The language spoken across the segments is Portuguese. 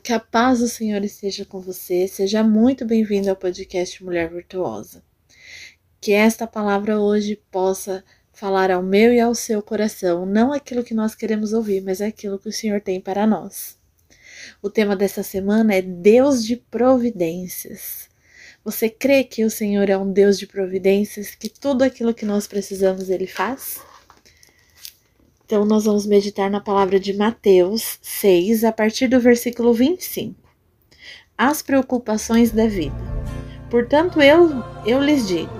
que a paz do Senhor esteja com você. Seja muito bem-vindo ao podcast Mulher Virtuosa. Que esta palavra hoje possa falar ao meu e ao seu coração, não aquilo que nós queremos ouvir, mas aquilo que o Senhor tem para nós. O tema dessa semana é Deus de providências. Você crê que o Senhor é um Deus de providências, que tudo aquilo que nós precisamos ele faz? Então, nós vamos meditar na palavra de Mateus 6, a partir do versículo 25. As preocupações da vida. Portanto, eu, eu lhes digo: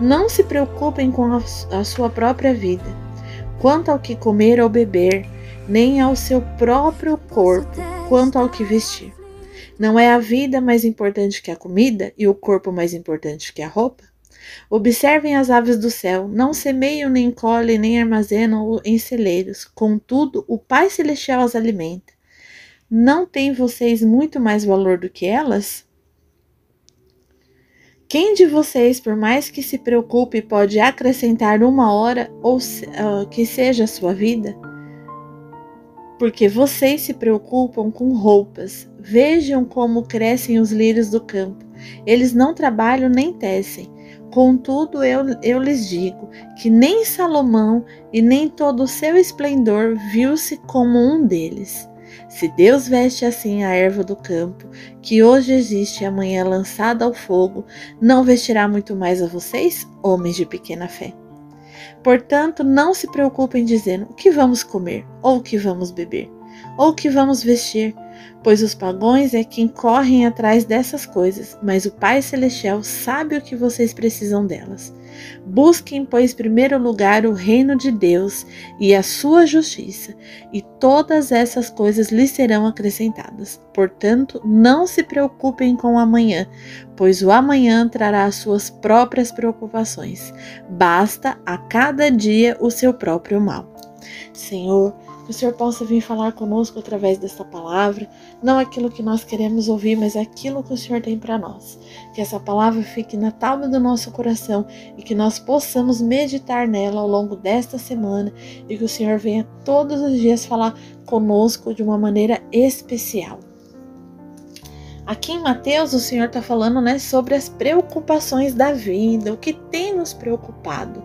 não se preocupem com a, a sua própria vida, quanto ao que comer ou beber, nem ao seu próprio corpo, quanto ao que vestir. Não é a vida mais importante que a comida e o corpo mais importante que a roupa? Observem as aves do céu, não semeiam, nem colhem, nem armazenam em celeiros. Contudo, o Pai Celestial as alimenta. Não têm vocês muito mais valor do que elas? Quem de vocês, por mais que se preocupe, pode acrescentar uma hora ou uh, que seja a sua vida? Porque vocês se preocupam com roupas. Vejam como crescem os lírios do campo. Eles não trabalham nem tecem. Contudo, eu, eu lhes digo que nem Salomão e nem todo o seu esplendor viu-se como um deles. Se Deus veste assim a erva do campo, que hoje existe e amanhã é lançada ao fogo, não vestirá muito mais a vocês, homens de pequena fé? Portanto, não se preocupem dizendo o que vamos comer, ou o que vamos beber, ou o que vamos vestir pois os pagões é quem correm atrás dessas coisas, mas o Pai Celestial sabe o que vocês precisam delas. Busquem, pois, em primeiro lugar o reino de Deus e a sua justiça, e todas essas coisas lhes serão acrescentadas. Portanto, não se preocupem com o amanhã, pois o amanhã trará as suas próprias preocupações. Basta a cada dia o seu próprio mal. Senhor, que o Senhor possa vir falar conosco através dessa palavra, não aquilo que nós queremos ouvir, mas aquilo que o Senhor tem para nós. Que essa palavra fique na tábua do nosso coração e que nós possamos meditar nela ao longo desta semana e que o Senhor venha todos os dias falar conosco de uma maneira especial. Aqui em Mateus, o Senhor está falando né, sobre as preocupações da vida, o que tem nos preocupado,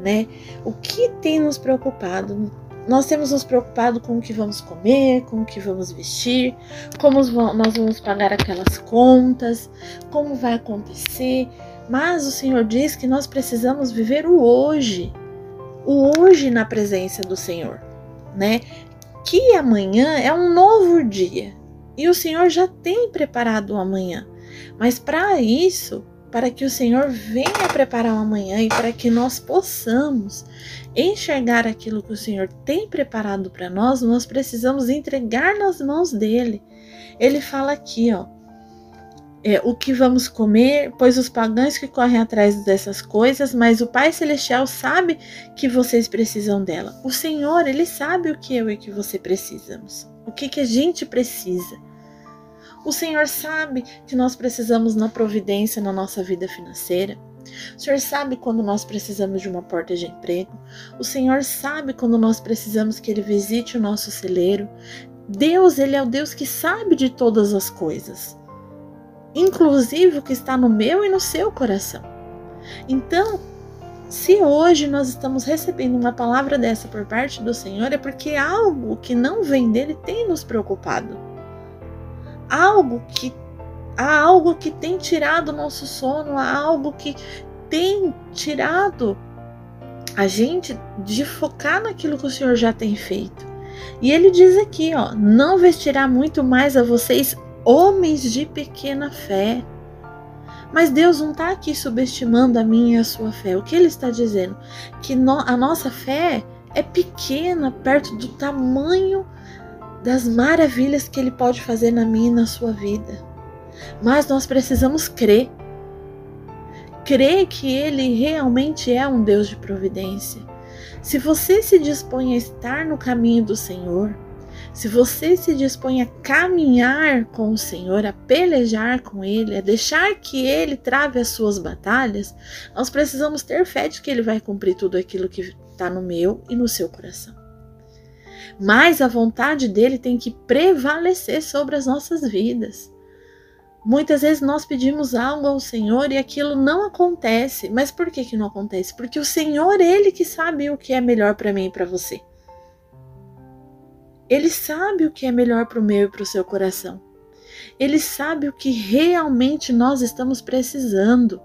né? O que tem nos preocupado? Nós temos nos preocupado com o que vamos comer, com o que vamos vestir, como nós vamos pagar aquelas contas, como vai acontecer. Mas o Senhor diz que nós precisamos viver o hoje, o hoje na presença do Senhor, né? Que amanhã é um novo dia e o Senhor já tem preparado o amanhã. Mas para isso, para que o Senhor venha preparar o amanhã e para que nós possamos enxergar aquilo que o Senhor tem preparado para nós, nós precisamos entregar nas mãos dele. Ele fala aqui, ó, é, o que vamos comer, pois os pagãos que correm atrás dessas coisas, mas o Pai Celestial sabe que vocês precisam dela. O Senhor, ele sabe o que eu e que você precisamos, o que, que a gente precisa. O Senhor sabe que nós precisamos na providência na nossa vida financeira. O Senhor sabe quando nós precisamos de uma porta de emprego. O Senhor sabe quando nós precisamos que Ele visite o nosso celeiro. Deus, Ele é o Deus que sabe de todas as coisas, inclusive o que está no meu e no seu coração. Então, se hoje nós estamos recebendo uma palavra dessa por parte do Senhor, é porque algo que não vem dele tem nos preocupado. Algo que há algo que tem tirado o nosso sono, há algo que tem tirado a gente de focar naquilo que o Senhor já tem feito. E ele diz aqui, ó, não vestirá muito mais a vocês homens de pequena fé. Mas Deus não está aqui subestimando a minha e a sua fé. O que ele está dizendo? Que no, a nossa fé é pequena perto do tamanho das maravilhas que ele pode fazer na minha e na sua vida. Mas nós precisamos crer crer que Ele realmente é um Deus de providência. Se você se dispõe a estar no caminho do Senhor, se você se dispõe a caminhar com o Senhor, a pelejar com Ele, a deixar que Ele trave as suas batalhas, nós precisamos ter fé de que Ele vai cumprir tudo aquilo que está no meu e no seu coração. Mas a vontade dele tem que prevalecer sobre as nossas vidas. Muitas vezes nós pedimos algo ao Senhor e aquilo não acontece. Mas por que, que não acontece? Porque o Senhor, Ele que sabe o que é melhor para mim e para você. Ele sabe o que é melhor para o meu e para o seu coração. Ele sabe o que realmente nós estamos precisando.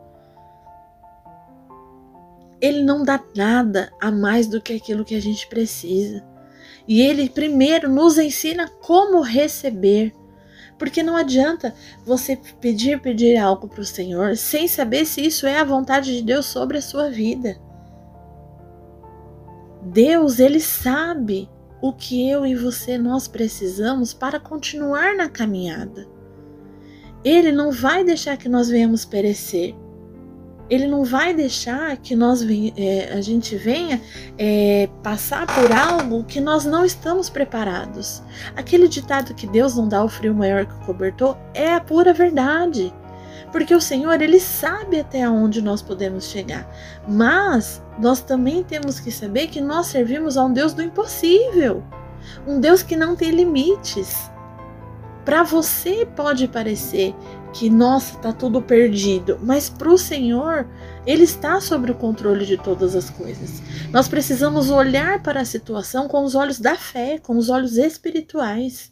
Ele não dá nada a mais do que aquilo que a gente precisa. E ele primeiro nos ensina como receber. Porque não adianta você pedir, pedir algo para o Senhor sem saber se isso é a vontade de Deus sobre a sua vida. Deus, ele sabe o que eu e você nós precisamos para continuar na caminhada. Ele não vai deixar que nós venhamos perecer. Ele não vai deixar que nós é, a gente venha é, passar por algo que nós não estamos preparados. Aquele ditado que Deus não dá o frio maior que o cobertor é a pura verdade. Porque o Senhor, Ele sabe até onde nós podemos chegar. Mas nós também temos que saber que nós servimos a um Deus do impossível. Um Deus que não tem limites. Para você pode parecer que, nossa, tá tudo perdido, mas para o Senhor, Ele está sobre o controle de todas as coisas. Nós precisamos olhar para a situação com os olhos da fé, com os olhos espirituais.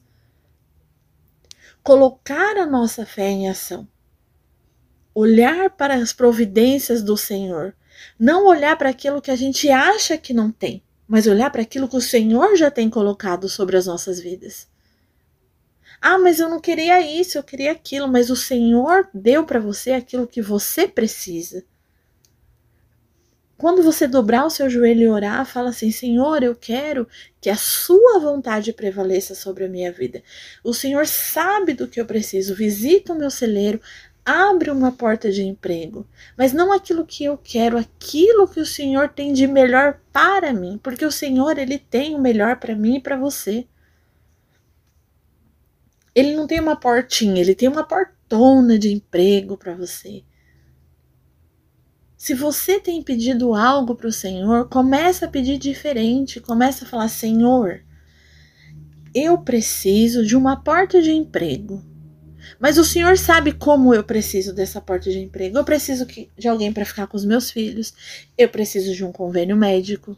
Colocar a nossa fé em ação. Olhar para as providências do Senhor. Não olhar para aquilo que a gente acha que não tem, mas olhar para aquilo que o Senhor já tem colocado sobre as nossas vidas. Ah, mas eu não queria isso, eu queria aquilo, mas o Senhor deu para você aquilo que você precisa. Quando você dobrar o seu joelho e orar, fala assim: Senhor, eu quero que a Sua vontade prevaleça sobre a minha vida. O Senhor sabe do que eu preciso. Visita o meu celeiro, abre uma porta de emprego, mas não aquilo que eu quero, aquilo que o Senhor tem de melhor para mim, porque o Senhor ele tem o melhor para mim e para você. Ele não tem uma portinha, ele tem uma portona de emprego para você. Se você tem pedido algo para o Senhor, começa a pedir diferente, começa a falar: Senhor, eu preciso de uma porta de emprego. Mas o Senhor sabe como eu preciso dessa porta de emprego. Eu preciso de alguém para ficar com os meus filhos. Eu preciso de um convênio médico.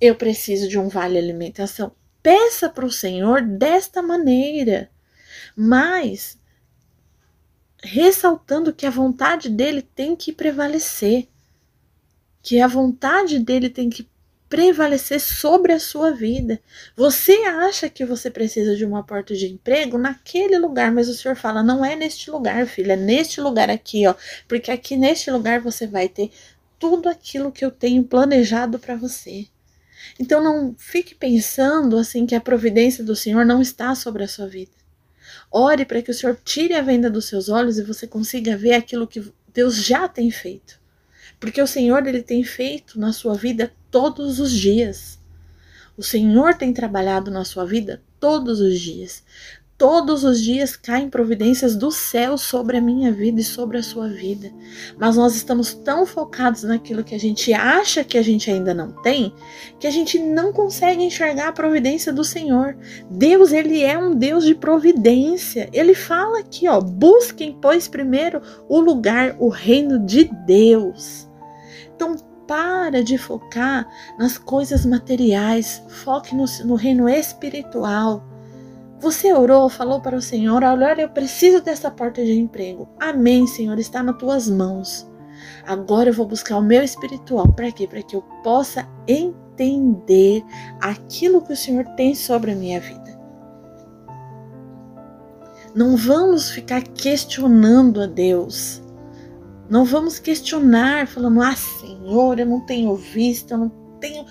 Eu preciso de um vale alimentação. Peça para o Senhor desta maneira, mas ressaltando que a vontade dele tem que prevalecer, que a vontade dele tem que prevalecer sobre a sua vida. Você acha que você precisa de uma porta de emprego naquele lugar, mas o Senhor fala: não é neste lugar, filha, é neste lugar aqui, ó, porque aqui neste lugar você vai ter tudo aquilo que eu tenho planejado para você. Então não fique pensando assim que a providência do Senhor não está sobre a sua vida. Ore para que o Senhor tire a venda dos seus olhos e você consiga ver aquilo que Deus já tem feito. Porque o Senhor ele tem feito na sua vida todos os dias. O Senhor tem trabalhado na sua vida todos os dias. Todos os dias caem providências do céu sobre a minha vida e sobre a sua vida. Mas nós estamos tão focados naquilo que a gente acha que a gente ainda não tem, que a gente não consegue enxergar a providência do Senhor. Deus, ele é um Deus de providência. Ele fala aqui, ó, busquem pois primeiro o lugar, o reino de Deus. Então, para de focar nas coisas materiais, foque no, no reino espiritual. Você orou, falou para o Senhor: Olha, eu preciso dessa porta de emprego. Amém, Senhor, está nas tuas mãos. Agora eu vou buscar o meu espiritual. Para quê? Para que eu possa entender aquilo que o Senhor tem sobre a minha vida. Não vamos ficar questionando a Deus. Não vamos questionar, falando: Ah, Senhor, eu não tenho visto, eu não tenho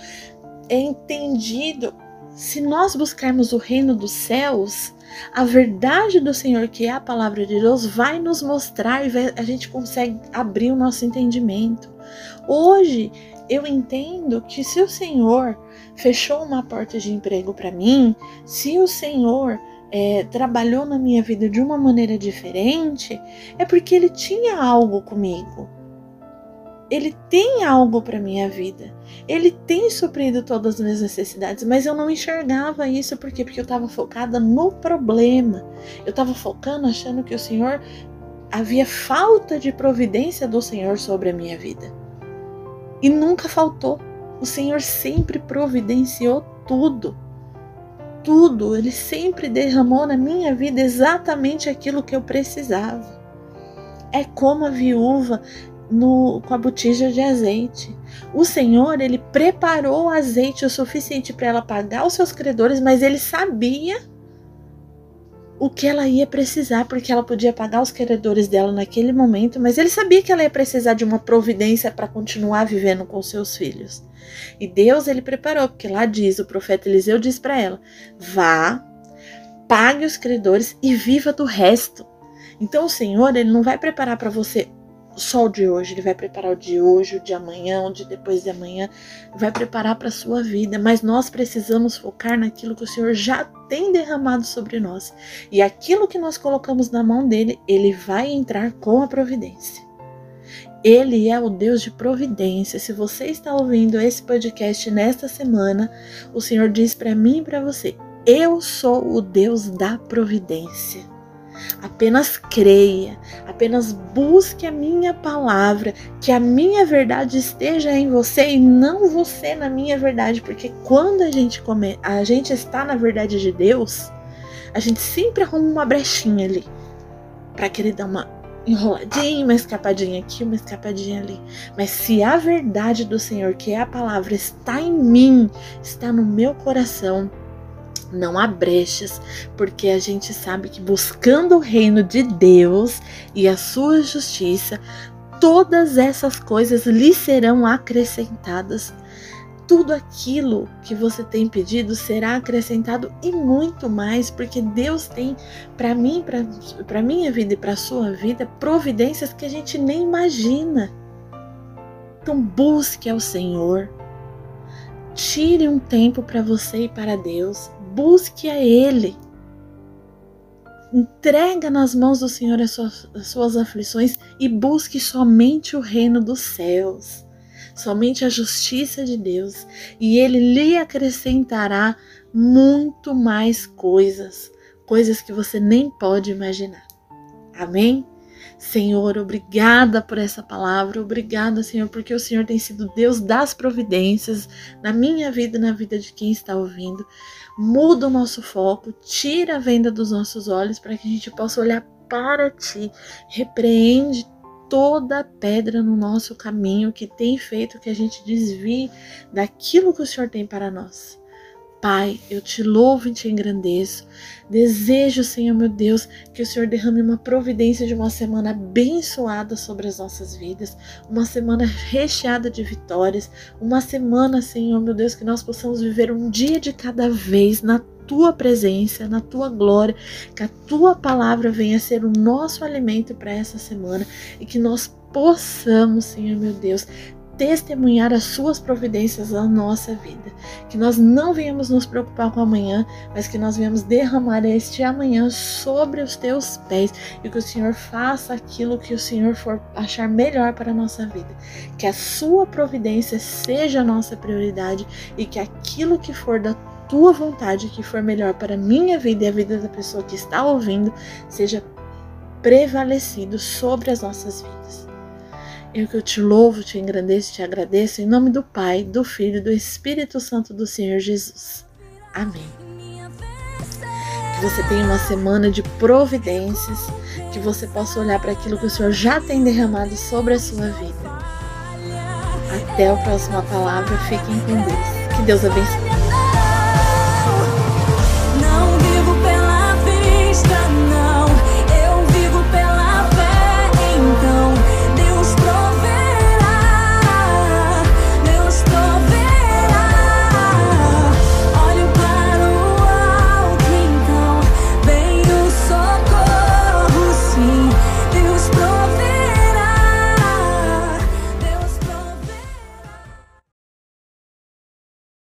entendido se nós buscarmos o reino dos céus, a verdade do Senhor, que é a palavra de Deus, vai nos mostrar e a gente consegue abrir o nosso entendimento. Hoje eu entendo que se o Senhor fechou uma porta de emprego para mim, se o Senhor é, trabalhou na minha vida de uma maneira diferente, é porque Ele tinha algo comigo. Ele tem algo para minha vida. Ele tem suprido todas as minhas necessidades, mas eu não enxergava isso por quê? Porque eu estava focada no problema. Eu estava focando achando que o Senhor havia falta de providência do Senhor sobre a minha vida. E nunca faltou. O Senhor sempre providenciou tudo. Tudo, ele sempre derramou na minha vida exatamente aquilo que eu precisava. É como a viúva no, com a botija de azeite. O Senhor, ele preparou azeite o suficiente para ela pagar os seus credores, mas ele sabia o que ela ia precisar, porque ela podia pagar os credores dela naquele momento, mas ele sabia que ela ia precisar de uma providência para continuar vivendo com seus filhos. E Deus ele preparou, porque lá diz, o profeta Eliseu diz para ela: "Vá, pague os credores e viva do resto". Então o Senhor, ele não vai preparar para você o de hoje, ele vai preparar o de hoje, o de amanhã, o de depois de amanhã, vai preparar para a sua vida, mas nós precisamos focar naquilo que o Senhor já tem derramado sobre nós. E aquilo que nós colocamos na mão dele, ele vai entrar com a providência. Ele é o Deus de providência. Se você está ouvindo esse podcast nesta semana, o Senhor diz para mim e para você: Eu sou o Deus da providência. Apenas creia, apenas busque a minha palavra, que a minha verdade esteja em você e não você na minha verdade, porque quando a gente come, a gente está na verdade de Deus, a gente sempre arruma uma brechinha ali para querer dar uma enroladinha, uma escapadinha aqui, uma escapadinha ali. Mas se a verdade do Senhor, que é a palavra, está em mim, está no meu coração, não há brechas, porque a gente sabe que buscando o reino de Deus e a sua justiça, todas essas coisas lhe serão acrescentadas. Tudo aquilo que você tem pedido será acrescentado e muito mais, porque Deus tem para mim, para minha vida e para sua vida, providências que a gente nem imagina. Então busque ao Senhor. Tire um tempo para você e para Deus busque a Ele. Entrega nas mãos do Senhor as suas, as suas aflições e busque somente o reino dos céus, somente a justiça de Deus, e Ele lhe acrescentará muito mais coisas, coisas que você nem pode imaginar. Amém? Senhor, obrigada por essa palavra, obrigada, Senhor, porque o Senhor tem sido Deus das providências na minha vida e na vida de quem está ouvindo. Muda o nosso foco, tira a venda dos nossos olhos para que a gente possa olhar para Ti. Repreende toda pedra no nosso caminho que tem feito que a gente desvie daquilo que o Senhor tem para nós. Pai, eu te louvo e te engrandeço. Desejo, Senhor meu Deus, que o Senhor derrame uma providência de uma semana abençoada sobre as nossas vidas, uma semana recheada de vitórias, uma semana, Senhor meu Deus, que nós possamos viver um dia de cada vez na tua presença, na tua glória, que a tua palavra venha ser o nosso alimento para essa semana e que nós possamos, Senhor meu Deus, testemunhar as suas providências na nossa vida. Que nós não venhamos nos preocupar com amanhã, mas que nós venhamos derramar este amanhã sobre os teus pés e que o Senhor faça aquilo que o Senhor for achar melhor para a nossa vida. Que a sua providência seja a nossa prioridade e que aquilo que for da tua vontade, que for melhor para a minha vida e a vida da pessoa que está ouvindo, seja prevalecido sobre as nossas vidas. Eu que eu te louvo, te engrandeço, te agradeço em nome do Pai, do Filho e do Espírito Santo do Senhor Jesus. Amém. Que você tenha uma semana de providências, que você possa olhar para aquilo que o Senhor já tem derramado sobre a sua vida. Até a próxima palavra, fiquem com Deus. Que Deus abençoe.